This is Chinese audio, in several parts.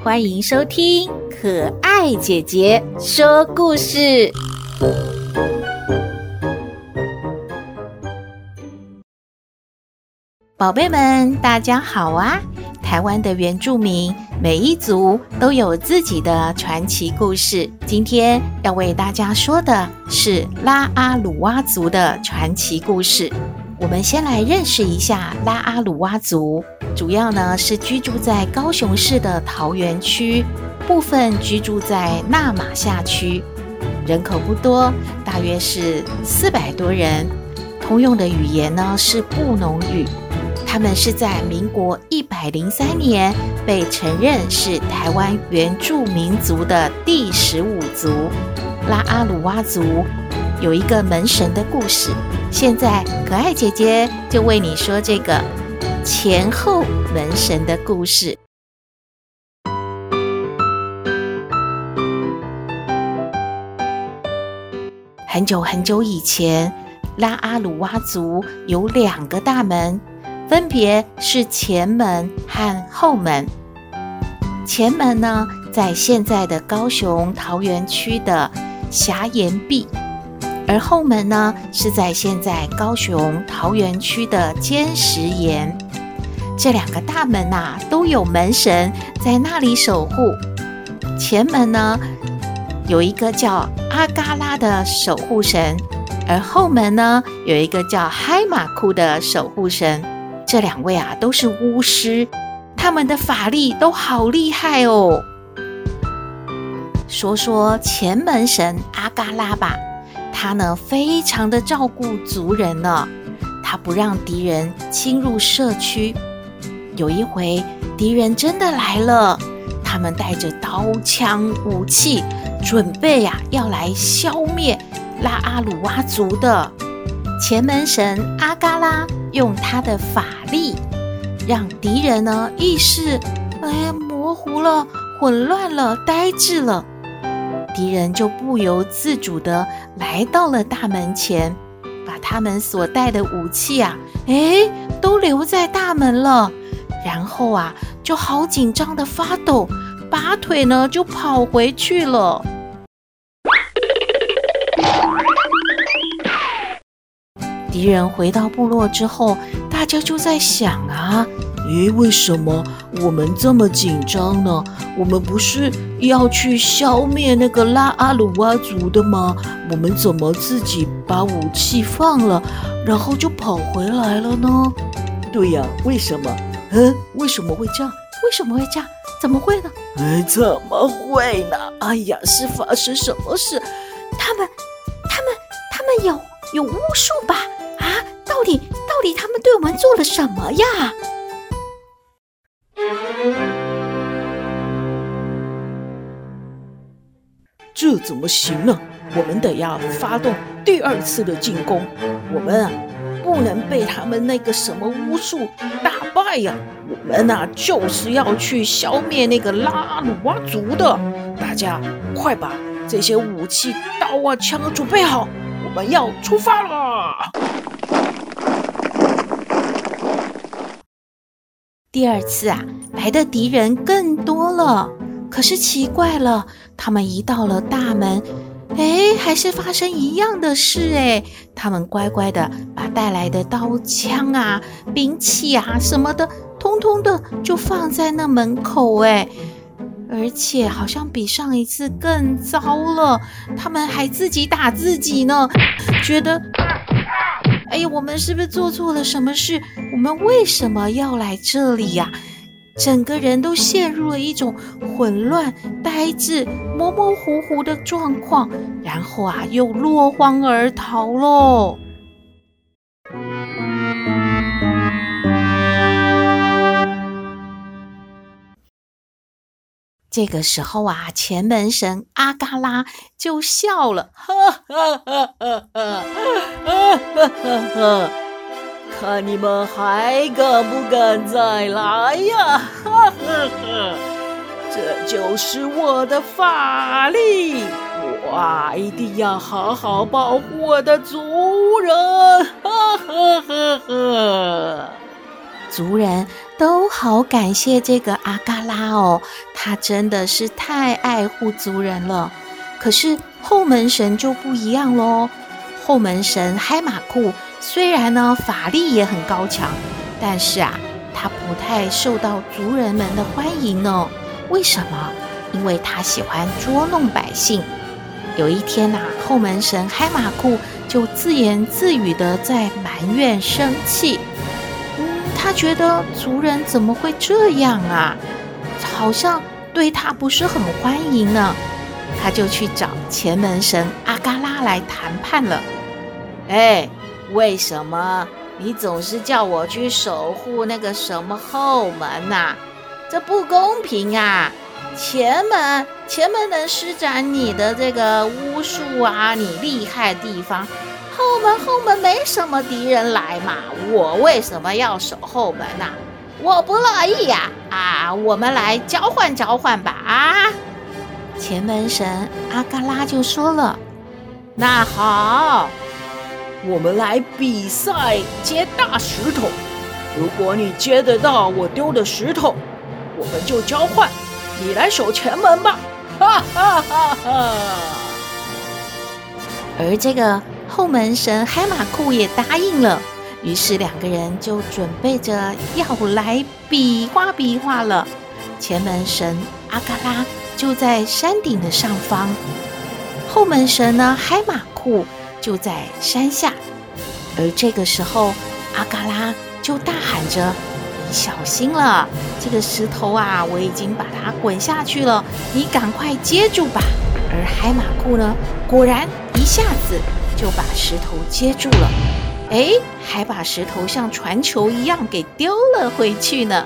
欢迎收听可爱姐姐说故事。宝贝们，大家好啊！台湾的原住民每一族都有自己的传奇故事。今天要为大家说的是拉阿鲁哇族的传奇故事。我们先来认识一下拉阿鲁哇族，主要呢是居住在高雄市的桃源区，部分居住在那玛夏区，人口不多，大约是四百多人。通用的语言呢是布农语。他们是在民国一百零三年被承认是台湾原住民族的第十五族——拉阿鲁哇族，有一个门神的故事。现在，可爱姐姐就为你说这个前后门神的故事。很久很久以前，拉阿鲁哇族有两个大门。分别是前门和后门。前门呢，在现在的高雄桃源区的霞岩壁，而后门呢，是在现在高雄桃源区的尖石岩。这两个大门呐，都有门神在那里守护。前门呢，有一个叫阿嘎拉的守护神，而后门呢，有一个叫嗨马库的守护神。这两位啊，都是巫师，他们的法力都好厉害哦。说说前门神阿嘎拉吧，他呢，非常的照顾族人呢，他不让敌人侵入社区。有一回，敌人真的来了，他们带着刀枪武器，准备呀、啊、要来消灭拉阿鲁哇族的。前门神阿嘎拉用他的法力，让敌人呢意识哎模糊了、混乱了、呆滞了，敌人就不由自主地来到了大门前，把他们所带的武器啊，哎，都留在大门了，然后啊，就好紧张的发抖，拔腿呢就跑回去了。敌人回到部落之后，大家就在想啊，诶，为什么我们这么紧张呢？我们不是要去消灭那个拉阿鲁哇族的吗？我们怎么自己把武器放了，然后就跑回来了呢？对呀，为什么？嗯，为什么会这样？为什么会这样？怎么会呢？哎，怎么会呢？哎呀，是发生什么事？他们，他们，他们有有巫术吧？啊到底到底他们对我们做了什么呀？这怎么行呢？我们得要发动第二次的进攻。我们啊，不能被他们那个什么巫术打败呀！我们呐、啊，就是要去消灭那个拉阿鲁哇族的。大家快把这些武器、刀啊、枪啊准备好，我们要出发了。第二次啊，来的敌人更多了。可是奇怪了，他们一到了大门，哎，还是发生一样的事哎。他们乖乖的把带来的刀枪啊、兵器啊什么的，通通的就放在那门口哎。而且好像比上一次更糟了，他们还自己打自己呢，觉得。哎呀，我们是不是做错了什么事？我们为什么要来这里呀？整个人都陷入了一种混乱、呆滞、模模糊糊的状况，然后啊，又落荒而逃喽。这个时候啊，前门神阿嘎拉就笑了，哈哈哈哈哈哈哈！看你们还敢不敢再来呀？哈！就是我的法力，我一定要好好保护我的族人，哈哈哈哈！族人都好感谢这个阿嘎拉哦，他真的是太爱护族人了。可是后门神就不一样喽。后门神嗨马库虽然呢法力也很高强，但是啊，他不太受到族人们的欢迎呢。为什么？因为他喜欢捉弄百姓。有一天呐、啊，后门神嗨马库就自言自语的在埋怨生气。嗯他觉得族人怎么会这样啊？好像对他不是很欢迎呢。他就去找前门神阿嘎拉来谈判了。哎，为什么你总是叫我去守护那个什么后门呐？这不公平啊！前门，前门能施展你的这个巫术啊，你厉害地方。后门后门没什么敌人来嘛，我为什么要守后门呢？我不乐意呀！啊，我们来交换交换吧！啊，前门神阿嘎拉就说了：“那好，我们来比赛接大石头。如果你接得到我丢的石头，我们就交换，你来守前门吧！”哈哈哈哈！而这个。后门神海马库也答应了，于是两个人就准备着要来比划比划了。前门神阿嘎拉就在山顶的上方，后门神呢海马库就在山下。而这个时候，阿嘎拉就大喊着：“小心了，这个石头啊，我已经把它滚下去了，你赶快接住吧。”而海马库呢，果然一下子。就把石头接住了，哎，还把石头像传球一样给丢了回去呢。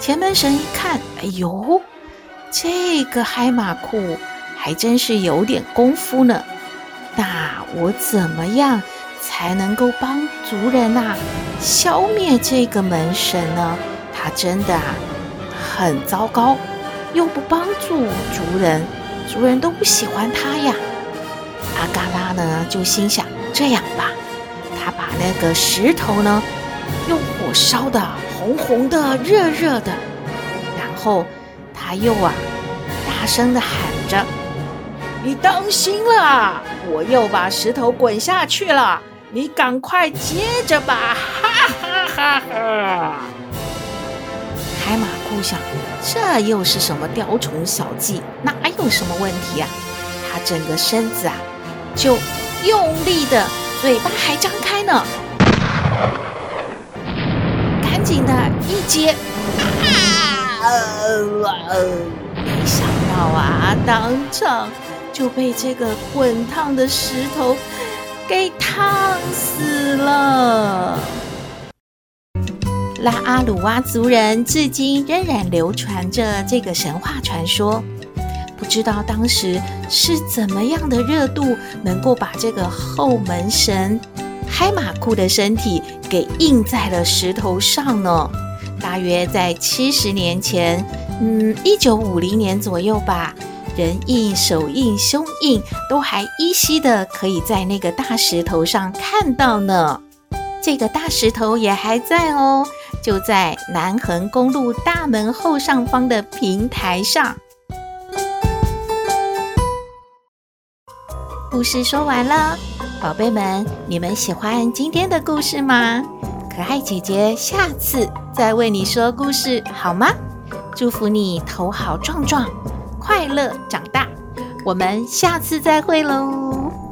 前门神一看，哎呦，这个嗨马库还真是有点功夫呢。那我怎么样才能够帮族人呐、消灭这个门神呢？他真的啊很糟糕，又不帮助族人，族人都不喜欢他呀。阿嘎拉呢，就心想：这样吧，他把那个石头呢，用火烧的红红的、热热的，然后他又啊，大声的喊着：“你当心了，我又把石头滚下去了，你赶快接着吧！”哈哈哈哈！海马库想：这又是什么雕虫小技？哪有什么问题啊？他整个身子啊。就用力的，嘴巴还张开呢，赶紧的一接，啊！没想到啊，当场就被这个滚烫的石头给烫死了。拉阿鲁哇族人至今仍然流传着这个神话传说。不知道当时是怎么样的热度，能够把这个后门神嗨马库的身体给印在了石头上呢？大约在七十年前，嗯，一九五零年左右吧，人印、手印、胸印都还依稀的可以在那个大石头上看到呢。这个大石头也还在哦，就在南横公路大门后上方的平台上。故事说完了，宝贝们，你们喜欢今天的故事吗？可爱姐姐下次再为你说故事，好吗？祝福你头好壮壮，快乐长大。我们下次再会喽。